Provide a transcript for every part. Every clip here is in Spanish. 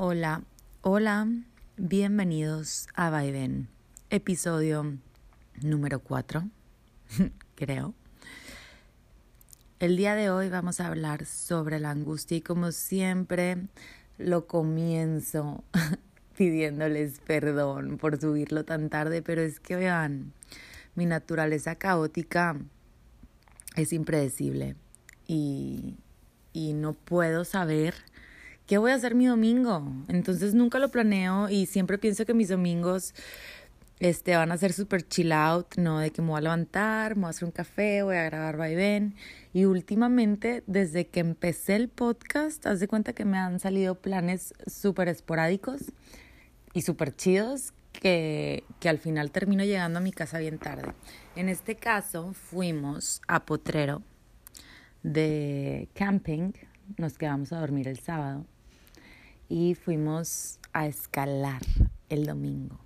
Hola, hola, bienvenidos a Vaivén, episodio número 4, creo. El día de hoy vamos a hablar sobre la angustia y como siempre lo comienzo pidiéndoles perdón por subirlo tan tarde, pero es que vean, mi naturaleza caótica es impredecible y, y no puedo saber ¿qué voy a hacer mi domingo? Entonces nunca lo planeo y siempre pienso que mis domingos este, van a ser súper chill out, ¿no? De que me voy a levantar, me voy a hacer un café, voy a grabar vaivén. Y últimamente, desde que empecé el podcast, haz de cuenta que me han salido planes súper esporádicos y súper chidos que, que al final termino llegando a mi casa bien tarde. En este caso, fuimos a Potrero de camping, nos quedamos a dormir el sábado y fuimos a escalar el domingo.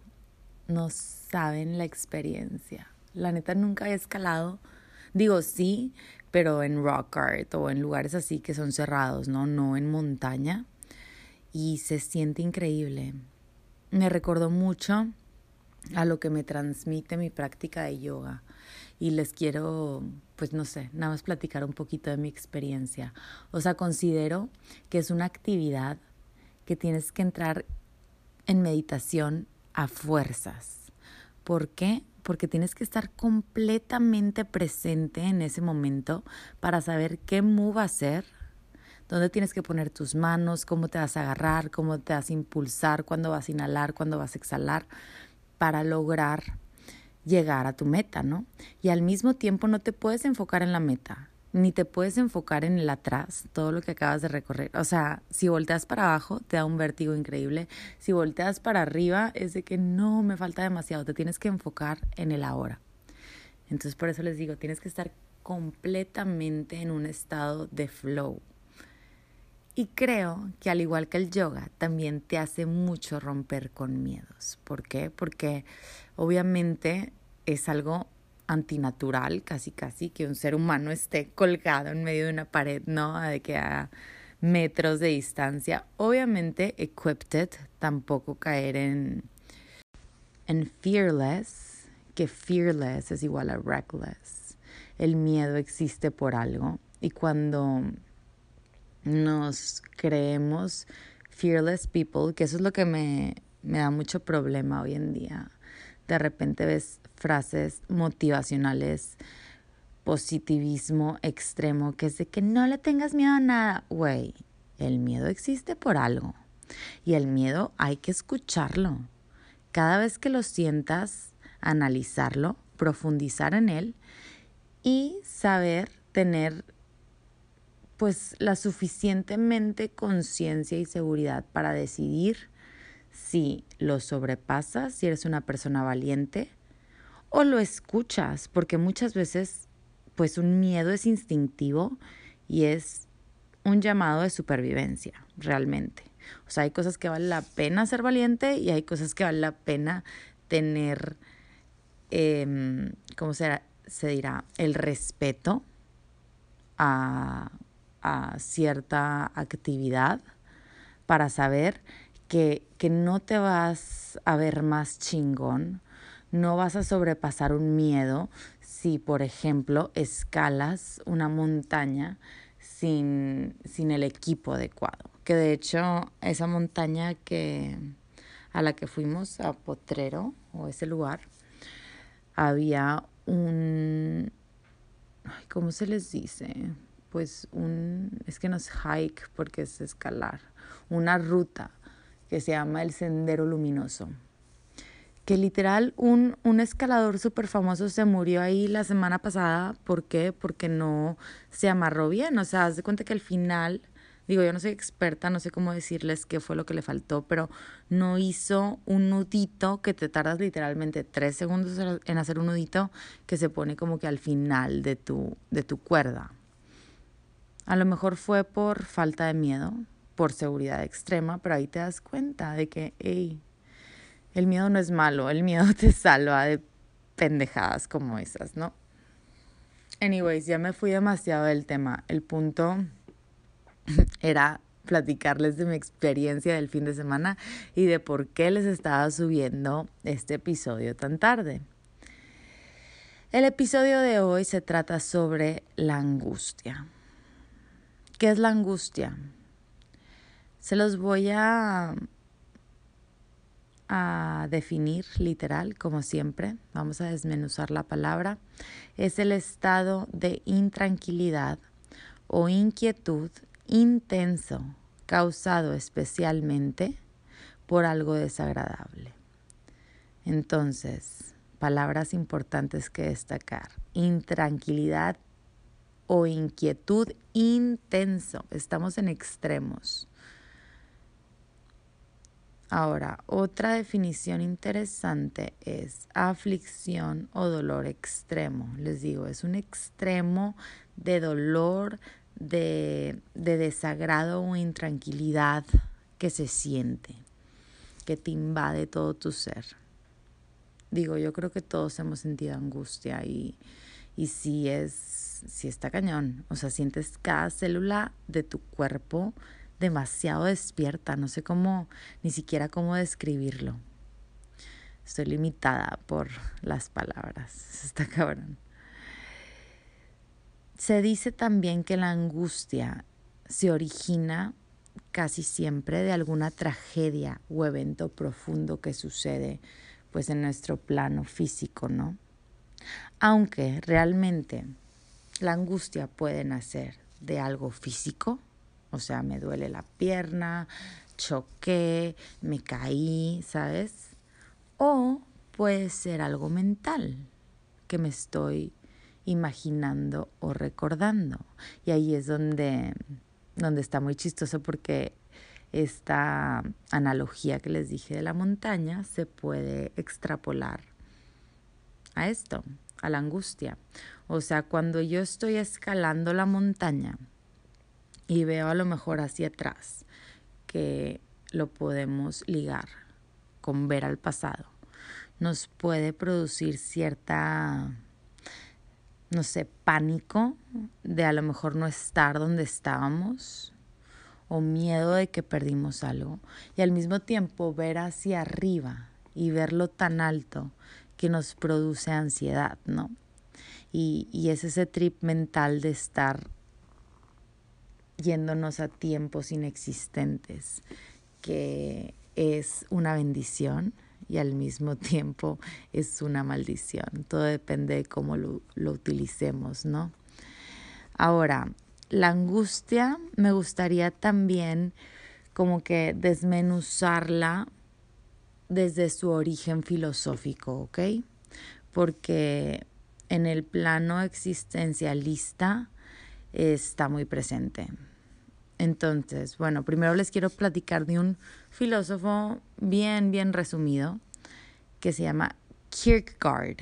No saben la experiencia. La neta nunca he escalado. Digo sí, pero en rock art o en lugares así que son cerrados, ¿no? No en montaña. Y se siente increíble. Me recordó mucho a lo que me transmite mi práctica de yoga. Y les quiero, pues no sé, nada más platicar un poquito de mi experiencia. O sea, considero que es una actividad que tienes que entrar en meditación a fuerzas. ¿Por qué? Porque tienes que estar completamente presente en ese momento para saber qué move hacer, dónde tienes que poner tus manos, cómo te vas a agarrar, cómo te vas a impulsar, cuándo vas a inhalar, cuándo vas a exhalar, para lograr llegar a tu meta, ¿no? Y al mismo tiempo no te puedes enfocar en la meta ni te puedes enfocar en el atrás, todo lo que acabas de recorrer. O sea, si volteas para abajo, te da un vértigo increíble. Si volteas para arriba, es de que no, me falta demasiado. Te tienes que enfocar en el ahora. Entonces, por eso les digo, tienes que estar completamente en un estado de flow. Y creo que al igual que el yoga, también te hace mucho romper con miedos. ¿Por qué? Porque obviamente es algo antinatural, casi casi, que un ser humano esté colgado en medio de una pared, ¿no? De que a metros de distancia. Obviamente, equipped, tampoco caer en, en fearless, que fearless es igual a reckless. El miedo existe por algo. Y cuando nos creemos fearless people, que eso es lo que me, me da mucho problema hoy en día. De repente ves frases motivacionales, positivismo extremo, que es de que no le tengas miedo a nada. Güey, el miedo existe por algo. Y el miedo hay que escucharlo. Cada vez que lo sientas, analizarlo, profundizar en él y saber tener pues la suficientemente conciencia y seguridad para decidir si lo sobrepasas, si eres una persona valiente o lo escuchas, porque muchas veces pues un miedo es instintivo y es un llamado de supervivencia, realmente. O sea, hay cosas que vale la pena ser valiente y hay cosas que vale la pena tener, eh, ¿cómo se, dirá? El respeto a, a cierta actividad para saber que, que no te vas a ver más chingón no vas a sobrepasar un miedo si, por ejemplo, escalas una montaña sin, sin el equipo adecuado. Que de hecho, esa montaña que a la que fuimos a Potrero, o ese lugar, había un ¿cómo se les dice? Pues un, es que no es hike porque es escalar, una ruta que se llama el Sendero Luminoso que literal un, un escalador súper famoso se murió ahí la semana pasada. ¿Por qué? Porque no se amarró bien. O sea, haz de cuenta que al final, digo, yo no soy experta, no sé cómo decirles qué fue lo que le faltó, pero no hizo un nudito que te tardas literalmente tres segundos en hacer un nudito que se pone como que al final de tu, de tu cuerda. A lo mejor fue por falta de miedo, por seguridad extrema, pero ahí te das cuenta de que, el miedo no es malo, el miedo te salva de pendejadas como esas, ¿no? Anyways, ya me fui demasiado del tema. El punto era platicarles de mi experiencia del fin de semana y de por qué les estaba subiendo este episodio tan tarde. El episodio de hoy se trata sobre la angustia. ¿Qué es la angustia? Se los voy a, a definir literal, como siempre. Vamos a desmenuzar la palabra. Es el estado de intranquilidad o inquietud intenso causado especialmente por algo desagradable. Entonces, palabras importantes que destacar. Intranquilidad o inquietud intenso. Estamos en extremos. Ahora, otra definición interesante es aflicción o dolor extremo. Les digo, es un extremo de dolor, de, de desagrado o intranquilidad que se siente, que te invade todo tu ser. Digo, yo creo que todos hemos sentido angustia y, y sí es, sí está cañón. O sea, sientes cada célula de tu cuerpo demasiado despierta. No sé cómo, ni siquiera cómo describirlo. Estoy limitada por las palabras. Está cabrón. Se dice también que la angustia se origina casi siempre de alguna tragedia o evento profundo que sucede pues en nuestro plano físico, ¿no? Aunque realmente la angustia puede nacer de algo físico, o sea, me duele la pierna, choqué, me caí, ¿sabes? O puede ser algo mental que me estoy imaginando o recordando. Y ahí es donde, donde está muy chistoso porque esta analogía que les dije de la montaña se puede extrapolar a esto, a la angustia. O sea, cuando yo estoy escalando la montaña y veo a lo mejor hacia atrás, que lo podemos ligar con ver al pasado, nos puede producir cierta, no sé, pánico de a lo mejor no estar donde estábamos o miedo de que perdimos algo y al mismo tiempo ver hacia arriba y verlo tan alto que nos produce ansiedad, ¿no? Y, y es ese trip mental de estar yéndonos a tiempos inexistentes, que es una bendición y al mismo tiempo es una maldición. Todo depende de cómo lo, lo utilicemos, ¿no? Ahora, la angustia me gustaría también como que desmenuzarla desde su origen filosófico, ¿ok? Porque en el plano existencialista está muy presente. Entonces, bueno, primero les quiero platicar de un filósofo bien, bien resumido que se llama Kierkegaard.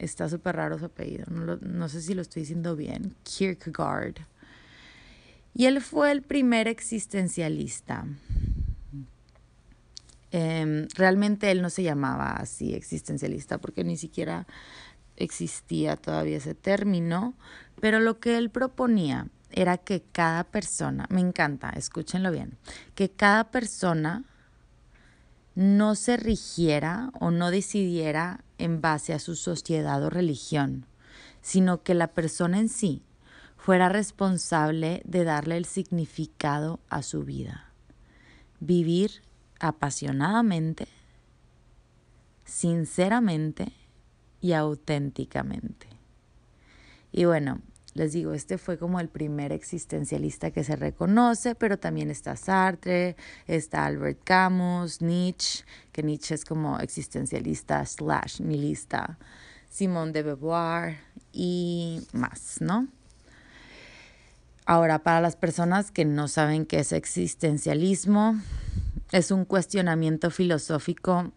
Está súper raro su apellido, no, no sé si lo estoy diciendo bien. Kierkegaard. Y él fue el primer existencialista. Em, realmente él no se llamaba así existencialista porque ni siquiera existía todavía ese término, pero lo que él proponía era que cada persona, me encanta, escúchenlo bien, que cada persona no se rigiera o no decidiera en base a su sociedad o religión, sino que la persona en sí fuera responsable de darle el significado a su vida. Vivir apasionadamente, sinceramente y auténticamente. Y bueno, les digo, este fue como el primer existencialista que se reconoce, pero también está Sartre, está Albert Camus, Nietzsche, que Nietzsche es como existencialista slash nihilista, Simone de Beauvoir y más, ¿no? Ahora, para las personas que no saben qué es existencialismo, es un cuestionamiento filosófico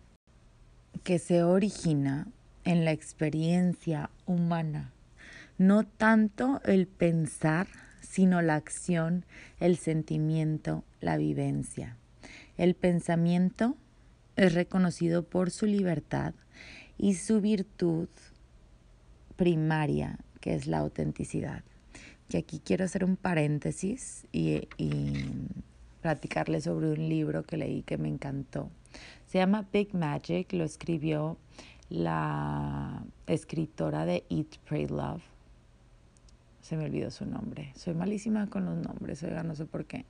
que se origina en la experiencia humana. No tanto el pensar, sino la acción, el sentimiento, la vivencia. El pensamiento es reconocido por su libertad y su virtud primaria, que es la autenticidad. Y aquí quiero hacer un paréntesis y, platicarles sobre un libro que leí que me encantó. Se llama Big Magic, lo escribió la escritora de Eat, Pray, Love. Se me olvidó su nombre. Soy malísima con los nombres, oiga, no sé por qué.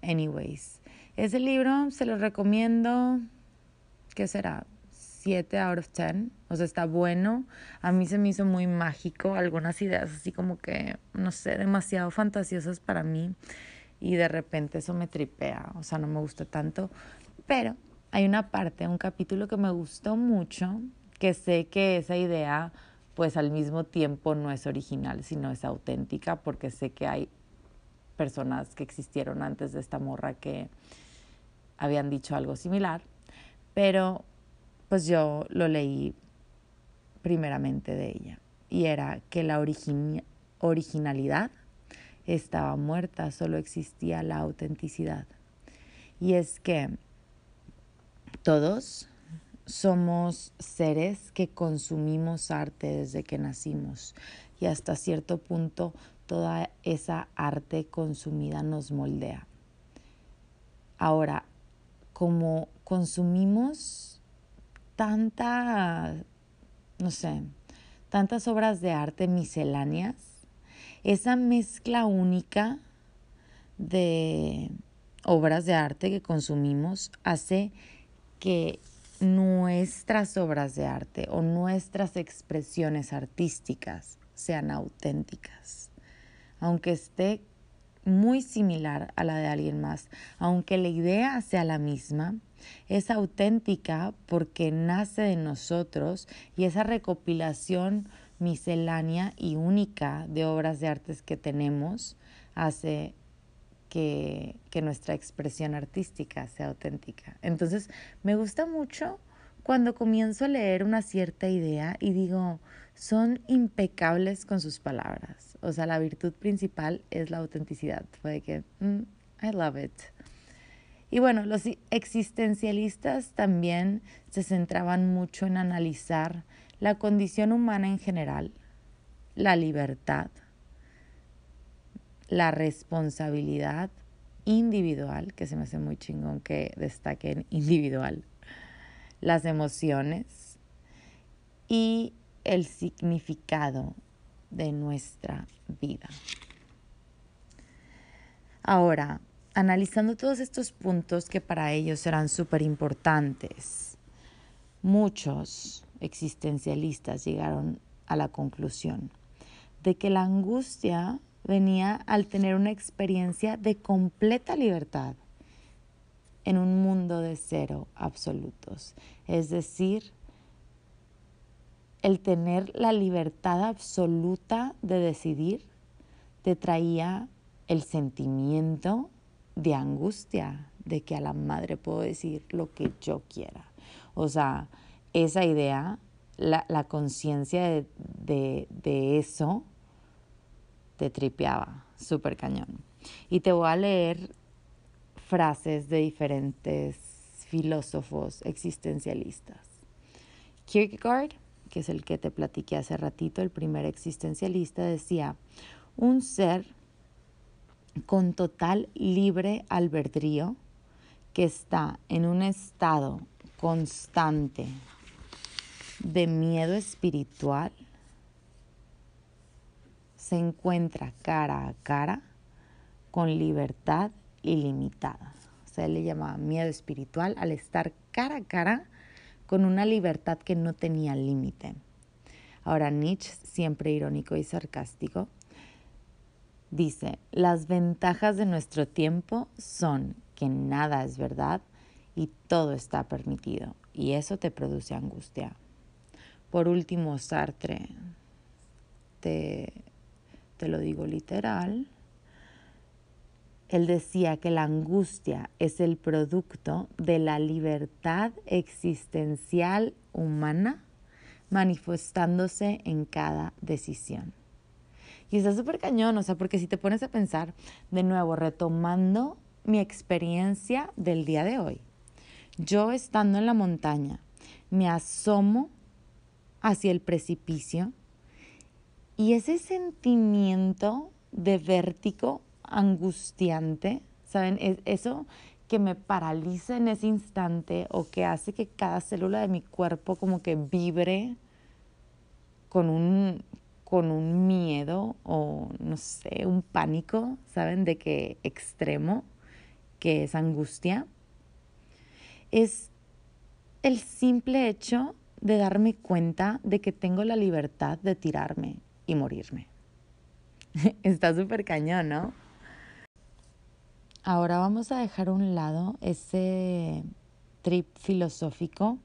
Anyways, ese libro se lo recomiendo. ¿Qué será? 7 out of 10. O sea, está bueno. A mí se me hizo muy mágico. Algunas ideas así como que, no sé, demasiado fantasiosas para mí. Y de repente eso me tripea. O sea, no me gusta tanto. Pero hay una parte, un capítulo que me gustó mucho, que sé que esa idea pues al mismo tiempo no es original, sino es auténtica, porque sé que hay personas que existieron antes de esta morra que habían dicho algo similar, pero pues yo lo leí primeramente de ella, y era que la originalidad estaba muerta, solo existía la autenticidad. Y es que todos somos seres que consumimos arte desde que nacimos y hasta cierto punto toda esa arte consumida nos moldea. Ahora, como consumimos tanta, no sé, tantas obras de arte misceláneas, esa mezcla única de obras de arte que consumimos hace que nuestras obras de arte o nuestras expresiones artísticas sean auténticas. Aunque esté muy similar a la de alguien más, aunque la idea sea la misma, es auténtica porque nace de nosotros y esa recopilación miscelánea y única de obras de artes que tenemos hace que, nuestra expresión artística sea auténtica. Entonces, me gusta mucho cuando comienzo a leer una cierta idea y digo, son impecables con sus palabras. O sea, la virtud principal es la autenticidad. Fue que, mm, I love it. Y bueno, los existencialistas también se centraban mucho en analizar la condición humana en general, la libertad, la responsabilidad individual, que se me hace muy chingón que destaquen individual, las emociones y el significado de nuestra vida. Ahora, analizando todos estos puntos que para ellos eran súper importantes, muchos existencialistas llegaron a la conclusión de que la angustia venía al tener una experiencia de completa libertad en un mundo de cero absolutos. Es decir, el tener la libertad absoluta de decidir te traía el sentimiento de angustia, de que a la madre puedo decir lo que yo quiera. O sea, esa idea, la, conciencia de, de, de eso, te tripeaba, súper cañón. Y te voy a leer frases de diferentes filósofos existencialistas. Kierkegaard, que es el que te platiqué hace ratito, el primer existencialista, decía, un ser con total libre albedrío que está en un estado constante de miedo espiritual se encuentra cara a cara con libertad ilimitada. Se le llamaba miedo espiritual al estar cara a cara con una libertad que no tenía límite. Ahora Nietzsche, siempre irónico y sarcástico, dice, las ventajas de nuestro tiempo son que nada es verdad y todo está permitido, y eso te produce angustia. Por último, Sartre te te lo digo literal, él decía que la angustia es el producto de la libertad existencial humana manifestándose en cada decisión. Y está súper cañón, o sea, porque si te pones a pensar, de nuevo, retomando mi experiencia del día de hoy, yo estando en la montaña, me asomo hacia el precipicio y ese sentimiento de vértigo angustiante ¿saben? Es eso que me paraliza en ese instante o que hace que cada célula de mi cuerpo como que vibre con un, con un miedo o no sé, un pánico, ¿saben? De que extremo, que es angustia, es el simple hecho de darme cuenta de que tengo la libertad de tirarme y morirme. Está súper cañón, ¿no? Ahora vamos a dejar a un lado ese trip filosófico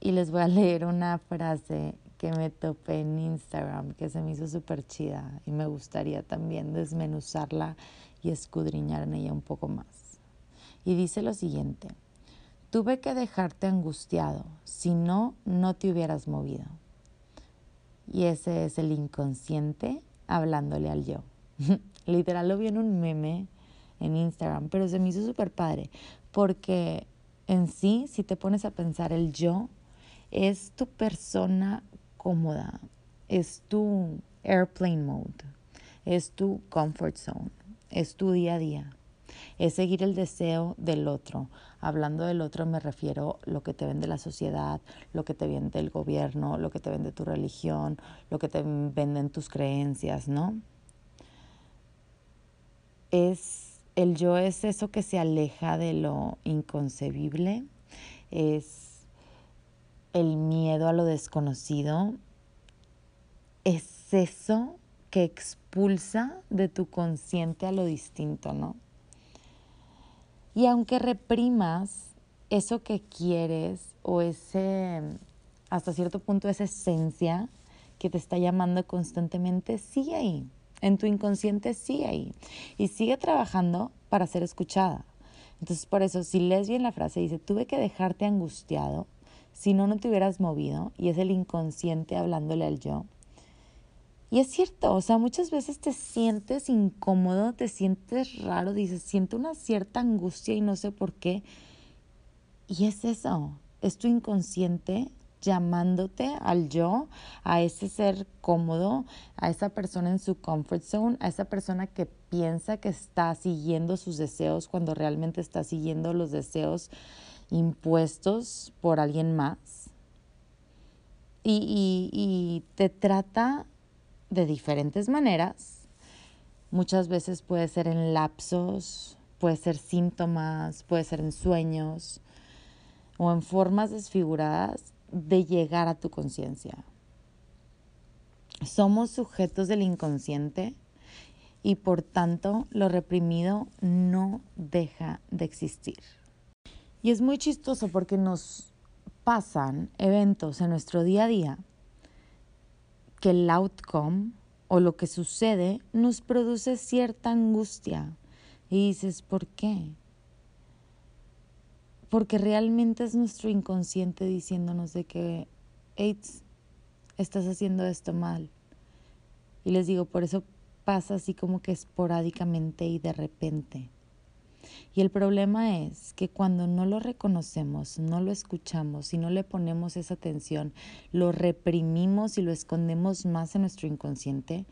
y les voy a leer una frase que me topé en Instagram que se me hizo súper chida y me gustaría también desmenuzarla y escudriñar en ella un poco más. Y dice lo siguiente, tuve que dejarte angustiado, si no, no te hubieras movido. Y ese es el inconsciente hablándole al yo. Literal lo vi en un meme en Instagram, pero se me hizo súper padre porque en sí, si te pones a pensar, el yo es tu persona cómoda, es tu airplane mode, es tu comfort zone, es tu día a día, es seguir el deseo del otro. Hablando del otro me refiero lo que te vende la sociedad, lo que te vende el gobierno, lo que te vende tu religión, lo que te venden tus creencias, ¿no? Es el yo es eso que se aleja de lo inconcebible, es el miedo a lo desconocido es eso que expulsa de tu consciente a lo distinto, ¿no? Y aunque reprimas eso que quieres o ese, hasta cierto punto, esa esencia que te está llamando constantemente, sigue ahí. En tu inconsciente sigue ahí. Y sigue trabajando para ser escuchada. Entonces, por eso, si lees bien la frase, dice, tuve que dejarte angustiado si no, no te hubieras movido y es el inconsciente hablándole al yo. Y es cierto, o sea, muchas veces te sientes incómodo, te sientes raro, dices, siento una cierta angustia y no sé por qué. Y es eso, es tu inconsciente llamándote al yo, a ese ser cómodo, a esa persona en su comfort zone, a esa persona que piensa que está siguiendo sus deseos cuando realmente está siguiendo los deseos impuestos por alguien más y, y, te trata de diferentes maneras. Muchas veces puede ser en lapsos, puede ser síntomas, puede ser en sueños o en formas desfiguradas de llegar a tu conciencia. Somos sujetos del inconsciente y por tanto lo reprimido no deja de existir. Y es muy chistoso porque nos pasan eventos en nuestro día a día que el outcome o lo que sucede nos produce cierta angustia. Y dices, ¿por qué? Porque realmente es nuestro inconsciente diciéndonos de que, AIDS, estás haciendo esto mal. Y les digo, por eso pasa así como que esporádicamente y de repente. Y el problema es que cuando no lo reconocemos, no lo escuchamos y no le ponemos esa atención, lo reprimimos y lo escondemos más en nuestro inconsciente,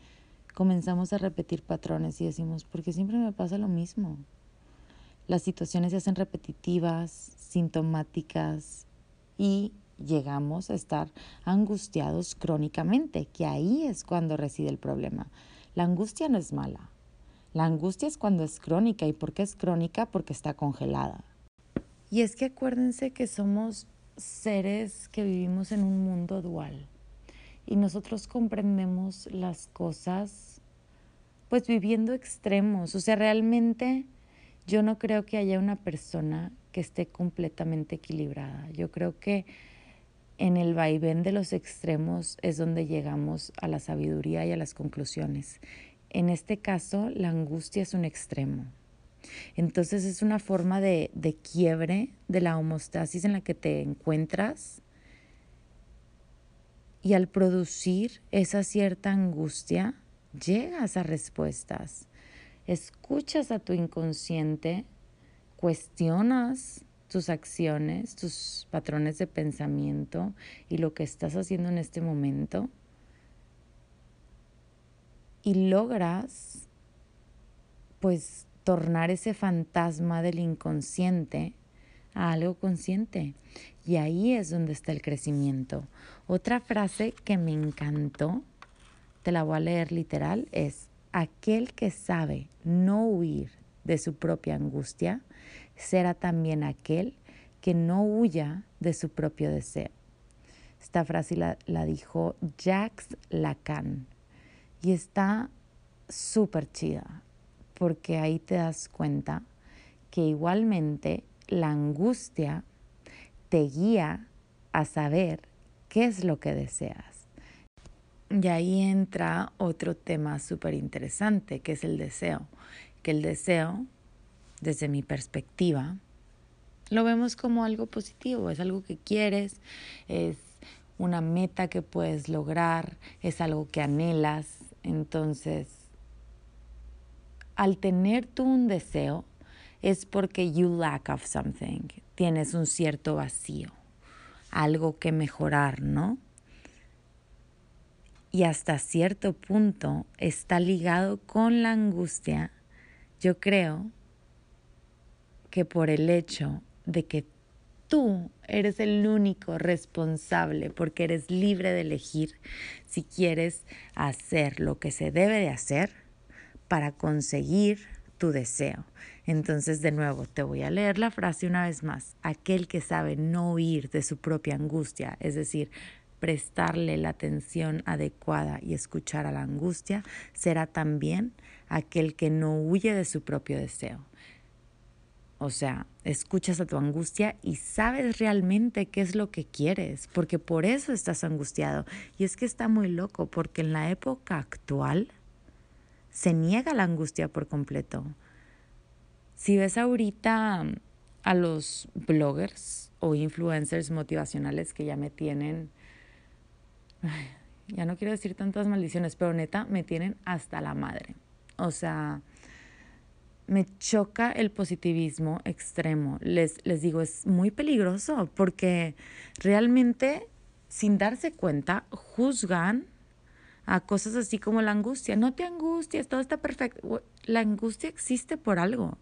comenzamos a repetir patrones y decimos, porque siempre me pasa lo mismo. Las situaciones se hacen repetitivas, sintomáticas y llegamos a estar angustiados crónicamente, que ahí es cuando reside el problema. La angustia no es mala, la angustia es cuando es crónica. ¿Y por qué es crónica? Porque está congelada. Y es que acuérdense que somos seres que vivimos en un mundo dual. Y nosotros comprendemos las cosas pues viviendo extremos. O sea, realmente yo no creo que haya una persona que esté completamente equilibrada. Yo creo que en el vaivén de los extremos es donde llegamos a la sabiduría y a las conclusiones. En este caso, la angustia es un extremo. Entonces es una forma de, de quiebre de la homostasis en la que te encuentras y al producir esa cierta angustia, llegas a respuestas. Escuchas a tu inconsciente, cuestionas tus acciones, tus patrones de pensamiento y lo que estás haciendo en este momento y logras pues tornar ese fantasma del inconsciente a algo consciente. Y ahí es donde está el crecimiento. Otra frase que me encantó, te la voy a leer literal, es, aquel que sabe no huir de su propia angustia, será también aquel que no huya de su propio deseo. Esta frase la, la dijo Jacques Lacan y está súper chida porque ahí te das cuenta que igualmente la angustia te guía a saber qué es lo que deseas. Y ahí entra otro tema súper interesante, que es el deseo. Que el deseo, desde mi perspectiva, lo vemos como algo positivo, es algo que quieres, es una meta que puedes lograr, es algo que anhelas. Entonces, al tener tú un deseo, es porque you lack of something, tienes un cierto vacío, algo que mejorar, ¿no? Y hasta cierto punto está ligado con la angustia, yo creo que por el hecho de que tú eres el único responsable porque eres libre de elegir si quieres hacer lo que se debe de hacer para conseguir tu deseo. Entonces, de nuevo, te voy a leer la frase una vez más. Aquel que sabe no huir de su propia angustia, es decir, prestarle la atención adecuada y escuchar a la angustia, será también aquel que no huye de su propio deseo. O sea, escuchas a tu angustia y sabes realmente qué es lo que quieres, porque por eso estás angustiado. Y es que está muy loco, porque en la época actual se niega la angustia por completo. Si ves ahorita a los bloggers o influencers motivacionales que ya me tienen, ya no quiero decir tantas maldiciones, pero neta, me tienen hasta la madre. O sea, me choca el positivismo extremo. Les, les digo, es muy peligroso porque realmente, sin darse cuenta, juzgan a cosas así como la angustia. No te angusties, todo está perfecto. La angustia existe por algo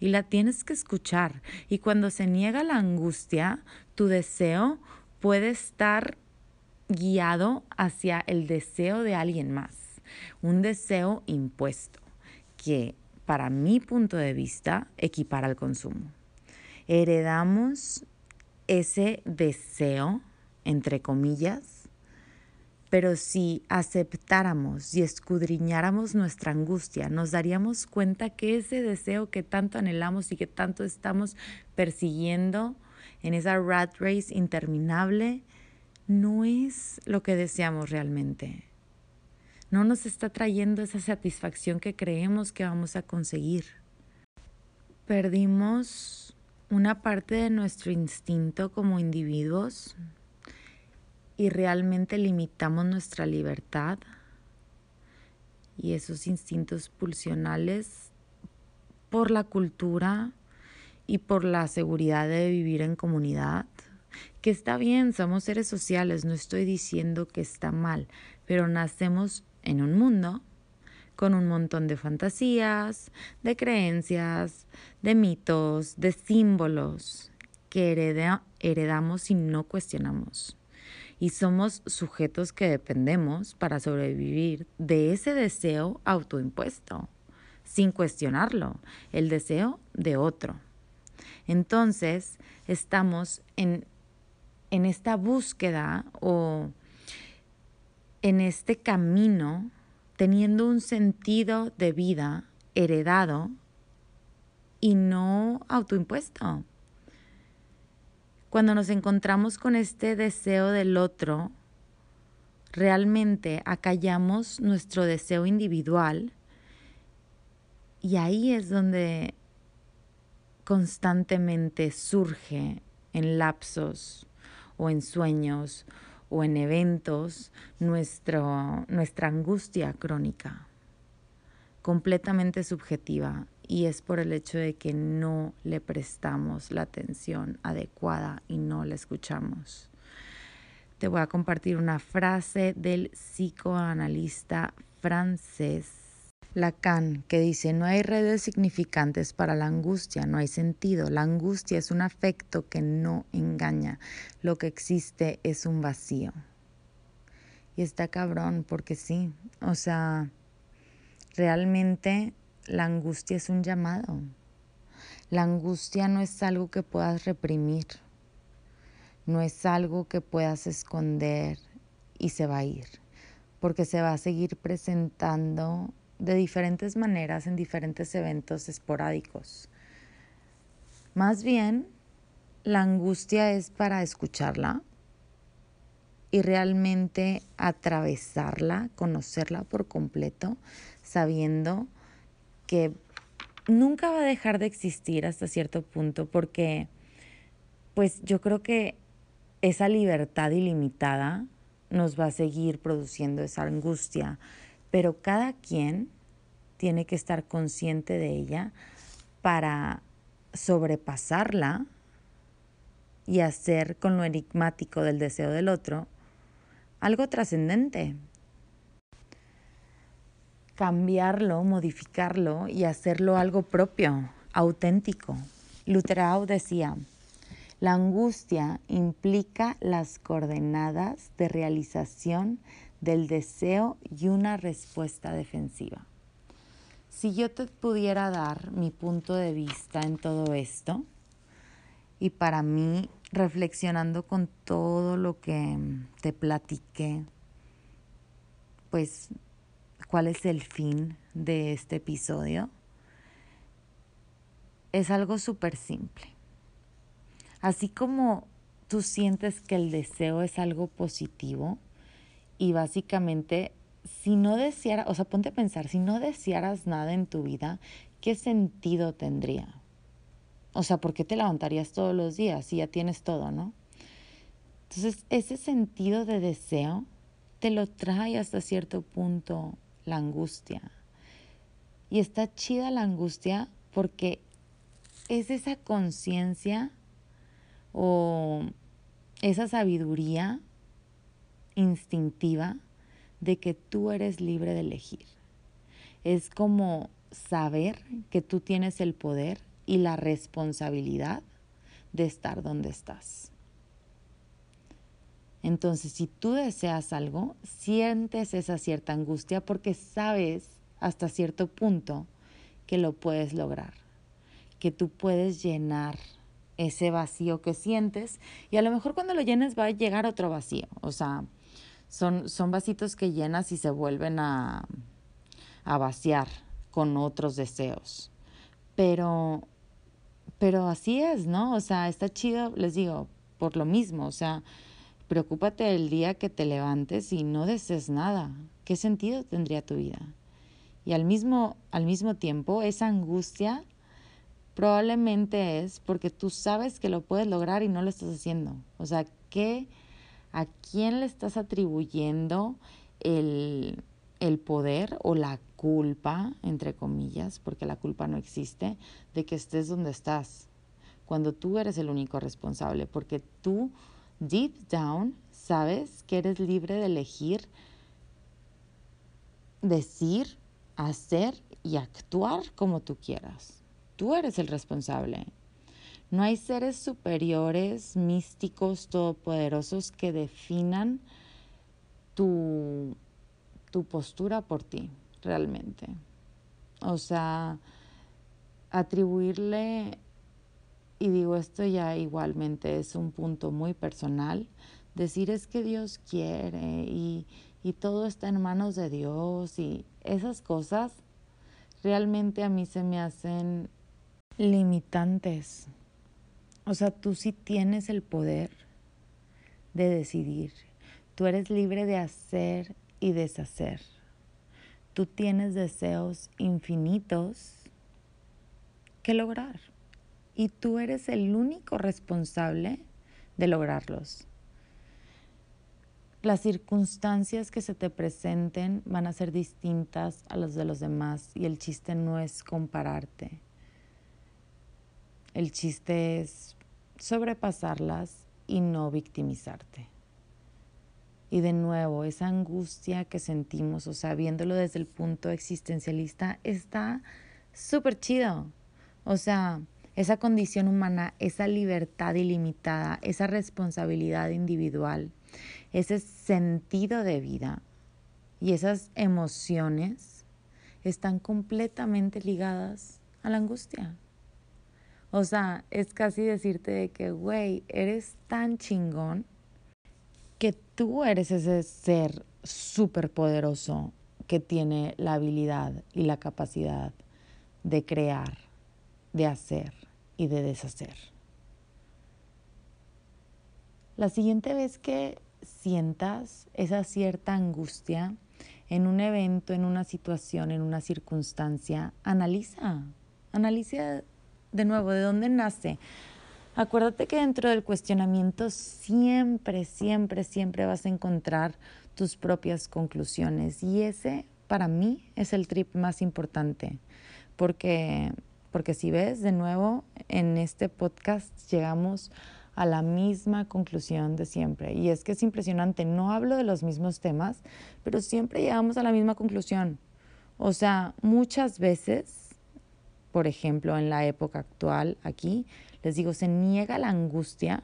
y la tienes que escuchar. Y cuando se niega la angustia, tu deseo puede estar guiado hacia el deseo de alguien más, un deseo impuesto que para mi punto de vista equipara al consumo. Heredamos ese deseo, entre comillas, pero si aceptáramos y escudriñáramos nuestra angustia, nos daríamos cuenta que ese deseo que tanto anhelamos y que tanto estamos persiguiendo en esa rat race interminable, no es lo que deseamos realmente. No nos está trayendo esa satisfacción que creemos que vamos a conseguir. Perdimos una parte de nuestro instinto como individuos y realmente limitamos nuestra libertad y esos instintos pulsionales por la cultura y por la seguridad de vivir en comunidad, que está bien, somos seres sociales, no estoy diciendo que está mal, pero nacemos en un mundo con un montón de fantasías, de creencias, de mitos, de símbolos que heredamos y no cuestionamos y somos sujetos que dependemos para sobrevivir de ese deseo autoimpuesto, sin cuestionarlo, el deseo de otro. Entonces, estamos en, en esta búsqueda o en este camino teniendo un sentido de vida heredado y no autoimpuesto. Cuando nos encontramos con este deseo del otro, realmente acallamos nuestro deseo individual y ahí es donde constantemente surge en lapsos o en sueños o en eventos nuestro, nuestra angustia crónica, completamente subjetiva y es por el hecho de que no le prestamos la atención adecuada y no la escuchamos. Te voy a compartir una frase del psicoanalista francés Lacan, que dice, no hay redes significantes para la angustia, no hay sentido. La angustia es un afecto que no engaña. Lo que existe es un vacío. Y está cabrón, porque sí, o sea, realmente la angustia es un llamado. La angustia no es algo que puedas reprimir, no es algo que puedas esconder y se va a ir, porque se va a seguir presentando de diferentes maneras en diferentes eventos esporádicos. Más bien, la angustia es para escucharla y realmente atravesarla, conocerla por completo, sabiendo que nunca va a dejar de existir hasta cierto punto porque pues yo creo que esa libertad ilimitada nos va a seguir produciendo esa angustia, pero cada quien tiene que estar consciente de ella para sobrepasarla y hacer con lo enigmático del deseo del otro algo trascendente. Cambiarlo, modificarlo y hacerlo algo propio, auténtico. Lutherau decía, la angustia implica las coordenadas de realización del deseo y una respuesta defensiva. Si yo te pudiera dar mi punto de vista en todo esto, y para mí, reflexionando con todo lo que te platiqué, pues, ¿cuál es el fin de este episodio? Es algo súper simple. Así como tú sientes que el deseo es algo positivo, y básicamente, si no desearas, o sea, ponte a pensar, si no desearas nada en tu vida, ¿qué sentido tendría? O sea, ¿por qué te levantarías todos los días si ya tienes todo, no? Entonces, ese sentido de deseo te lo trae hasta cierto punto la angustia. Y está chida la angustia porque es esa conciencia o esa sabiduría instintiva de que tú eres libre de elegir. Es como saber que tú tienes el poder y la responsabilidad de estar donde estás. Entonces, si tú deseas algo, sientes esa cierta angustia porque sabes hasta cierto punto que lo puedes lograr, que tú puedes llenar ese vacío que sientes y a lo mejor cuando lo llenes va a llegar otro vacío, o sea, son, son vasitos que llenas y se vuelven a, a vaciar con otros deseos. Pero, pero así es, ¿no? O sea, está chido, les digo, por lo mismo, o sea, preocúpate el día que te levantes y no desees nada. ¿Qué sentido tendría tu vida? Y al mismo, al mismo tiempo, esa angustia probablemente es porque tú sabes que lo puedes lograr y no lo estás haciendo. O sea, ¿qué ¿A quién le estás atribuyendo el, el poder o la culpa, entre comillas, porque la culpa no existe, de que estés donde estás? Cuando tú eres el único responsable, porque tú, deep down, sabes que eres libre de elegir, decir, hacer y actuar como tú quieras. Tú eres el responsable. No hay seres superiores, místicos, todopoderosos que definan tu, tu postura por ti, realmente. O sea, atribuirle, y digo esto ya igualmente es un punto muy personal, decir es que Dios quiere y, y todo está en manos de Dios y esas cosas realmente a mí se me hacen limitantes o sea, tú sí tienes el poder de decidir. Tú eres libre de hacer y deshacer. Tú tienes deseos infinitos que lograr. Y tú eres el único responsable de lograrlos. Las circunstancias que se te presenten van a ser distintas a las de los demás y el chiste no es compararte. El chiste es sobrepasarlas y no victimizarte. Y de nuevo, esa angustia que sentimos, o sea, viéndolo desde el punto existencialista, está súper chido. O sea, esa condición humana, esa libertad ilimitada, esa responsabilidad individual, ese sentido de vida y esas emociones están completamente ligadas a la angustia. O sea, es casi decirte de que, güey, eres tan chingón que tú eres ese ser súper poderoso que tiene la habilidad y la capacidad de crear, de hacer y de deshacer. La siguiente vez que sientas esa cierta angustia en un evento, en una situación, en una circunstancia, analiza, analiza de nuevo de dónde nace, Acuérdate que dentro del cuestionamiento siempre, siempre, siempre vas a encontrar tus propias conclusiones. Y ese para mí es el trip más importante porque porque si ves de nuevo en este podcast llegamos a la misma conclusión de siempre. Y es que es impresionante, no hablo de los mismos temas, pero siempre llegamos a la misma conclusión. O sea, muchas veces, por ejemplo, en la época actual aquí, les digo, se niega la angustia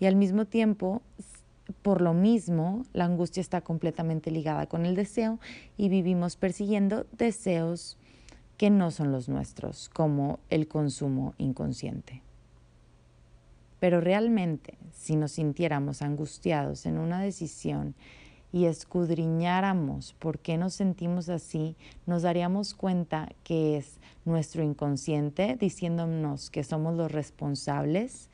y al mismo tiempo, por lo mismo, la angustia está completamente ligada con el deseo y vivimos persiguiendo deseos que no son los nuestros, como el consumo inconsciente. Pero realmente, si nos sintiéramos angustiados en una decisión y escudriñáramos por qué nos sentimos así, nos daríamos cuenta que es nuestro inconsciente diciéndonos que somos los responsables,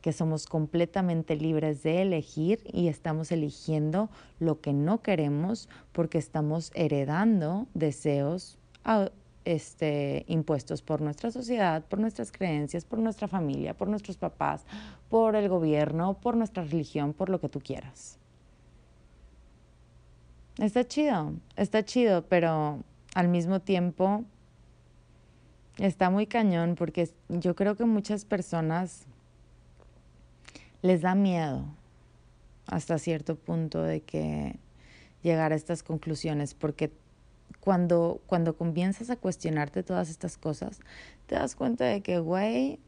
que somos completamente libres de elegir y estamos eligiendo lo que no queremos porque estamos heredando deseos ah, este, impuestos por nuestra sociedad, por nuestras creencias, por nuestra familia, por nuestros papás, por el gobierno, por nuestra religión, por lo que tú quieras. Está chido, está chido, pero al mismo tiempo está muy cañón porque yo creo que muchas personas les da miedo hasta cierto punto de que llegar a estas conclusiones porque cuando, cuando comienzas a cuestionarte todas estas cosas, te das cuenta de que, güey,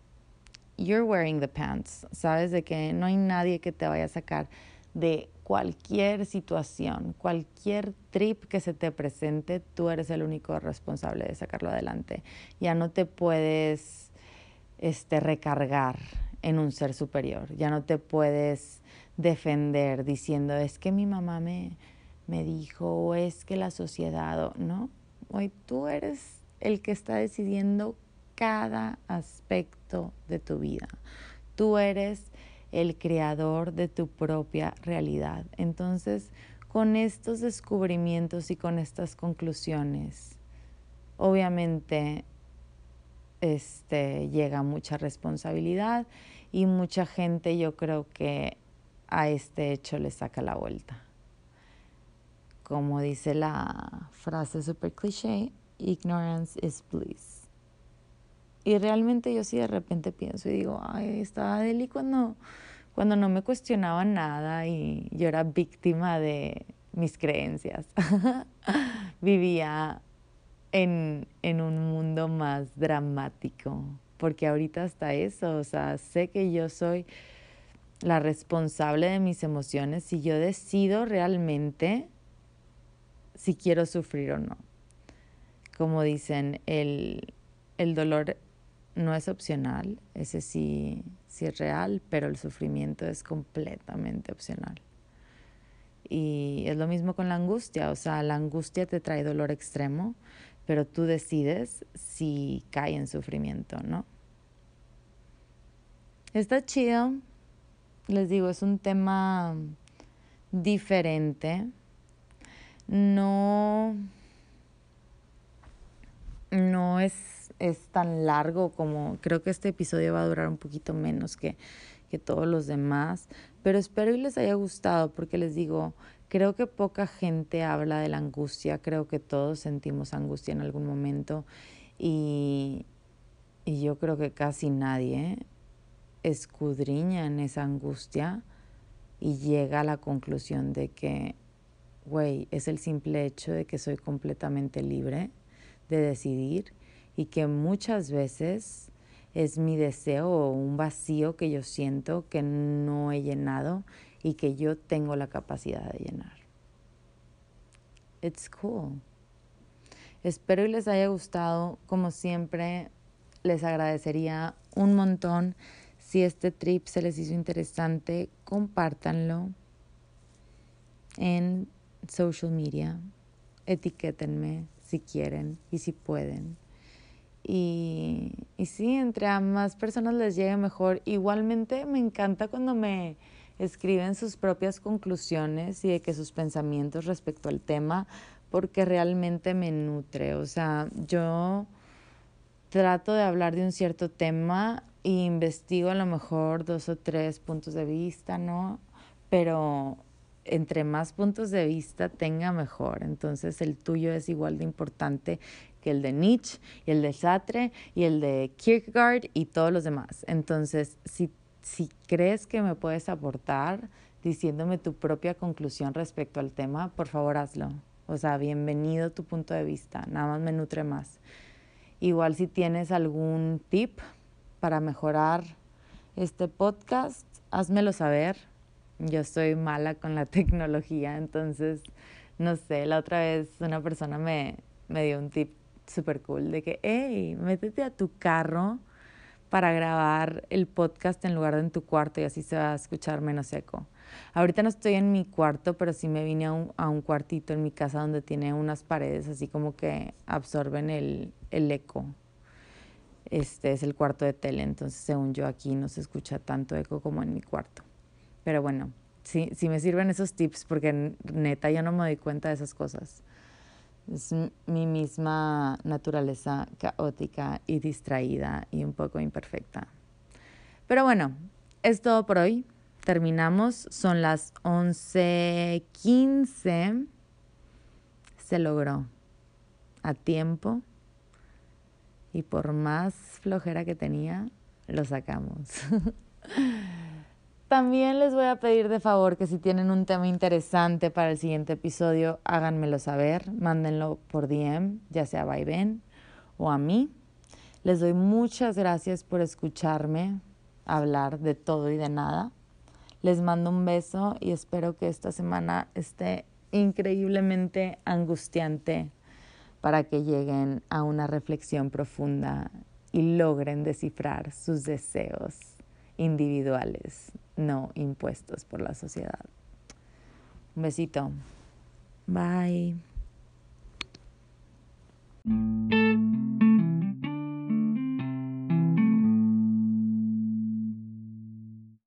you're wearing the pants, ¿sabes? De que no hay nadie que te vaya a sacar de cualquier situación, cualquier trip que se te presente, tú eres el único responsable de sacarlo adelante. Ya no te puedes este, recargar en un ser superior, ya no te puedes defender diciendo es que mi mamá me, me dijo o es que la sociedad, ¿no? Hoy tú eres el que está decidiendo cada aspecto de tu vida. Tú eres el creador de tu propia realidad. Entonces, con estos descubrimientos y con estas conclusiones, obviamente este, llega mucha responsabilidad y mucha gente yo creo que a este hecho le saca la vuelta. Como dice la frase super cliché, ignorance is bliss. Y realmente yo sí de repente pienso y digo, ay, estaba Deli cuando, cuando no me cuestionaba nada y yo era víctima de mis creencias. Vivía en, en un mundo más dramático, porque ahorita hasta eso, o sea, sé que yo soy la responsable de mis emociones y yo decido realmente si quiero sufrir o no. Como dicen, el, el dolor no es opcional, ese sí, sí es real, pero el sufrimiento es completamente opcional. Y es lo mismo con la angustia, o sea, la angustia te trae dolor extremo, pero tú decides si cae en sufrimiento, ¿no? Está chido, les digo, es un tema diferente. No, no es es tan largo como creo que este episodio va a durar un poquito menos que, que todos los demás, pero espero y les haya gustado porque les digo, creo que poca gente habla de la angustia, creo que todos sentimos angustia en algún momento y, y yo creo que casi nadie escudriña en esa angustia y llega a la conclusión de que, güey, es el simple hecho de que soy completamente libre de decidir y que muchas veces es mi deseo o un vacío que yo siento que no he llenado y que yo tengo la capacidad de llenar. It's cool. Espero y les haya gustado. Como siempre, les agradecería un montón si este trip se les hizo interesante, compártanlo en social media, etiquétenme si quieren y si pueden. Y, y sí, entre a más personas les llegue mejor. Igualmente me encanta cuando me escriben sus propias conclusiones y de que sus pensamientos respecto al tema, porque realmente me nutre. O sea, yo trato de hablar de un cierto tema e investigo a lo mejor dos o tres puntos de vista, ¿no? Pero entre más puntos de vista tenga mejor. Entonces el tuyo es igual de importante que el de Nietzsche y el de Sartre y el de Kierkegaard y todos los demás. Entonces, si, si crees que me puedes aportar diciéndome tu propia conclusión respecto al tema, por favor hazlo. O sea, bienvenido tu punto de vista, nada más me nutre más. Igual si tienes algún tip para mejorar este podcast, házmelo saber. Yo estoy mala con la tecnología, entonces, no sé, la otra vez una persona me, me dio un tip súper cool de que, hey, métete a tu carro para grabar el podcast en lugar de en tu cuarto y así se va a escuchar menos eco. Ahorita no estoy en mi cuarto, pero sí me vine a un, a un cuartito en mi casa donde tiene unas paredes así como que absorben el, el eco. Este es el cuarto de tele, entonces según yo aquí no se escucha tanto eco como en mi cuarto. Pero bueno, sí, sí me sirven esos tips porque neta yo no me doy cuenta de esas cosas. Es mi misma naturaleza caótica y distraída y un poco imperfecta. Pero bueno, es todo por hoy terminamos, son las 11:15. Se logró a tiempo y por más flojera que tenía, lo sacamos. También les voy a pedir de favor que si tienen un tema interesante para el siguiente episodio, háganmelo saber, mándenlo por DM, ya sea a Vaivén o a mí. Les doy muchas gracias por escucharme hablar de todo y de nada. Les mando un beso y espero que esta semana esté increíblemente angustiante para que lleguen a una reflexión profunda y logren descifrar sus deseos individuales, no impuestos por la sociedad. Un besito. Bye.